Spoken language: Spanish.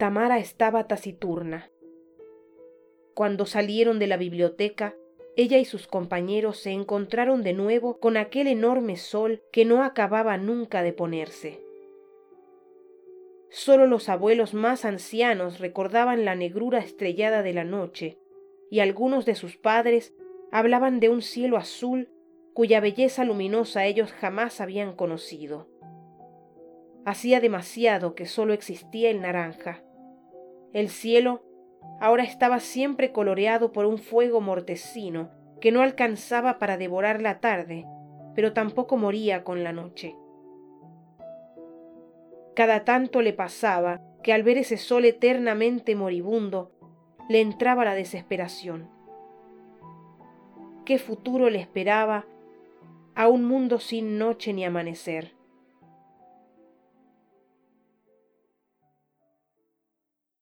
Tamara estaba taciturna. Cuando salieron de la biblioteca, ella y sus compañeros se encontraron de nuevo con aquel enorme sol que no acababa nunca de ponerse. Solo los abuelos más ancianos recordaban la negrura estrellada de la noche, y algunos de sus padres hablaban de un cielo azul cuya belleza luminosa ellos jamás habían conocido. Hacía demasiado que solo existía el naranja. El cielo ahora estaba siempre coloreado por un fuego mortecino que no alcanzaba para devorar la tarde, pero tampoco moría con la noche. Cada tanto le pasaba que al ver ese sol eternamente moribundo, le entraba la desesperación. ¿Qué futuro le esperaba a un mundo sin noche ni amanecer?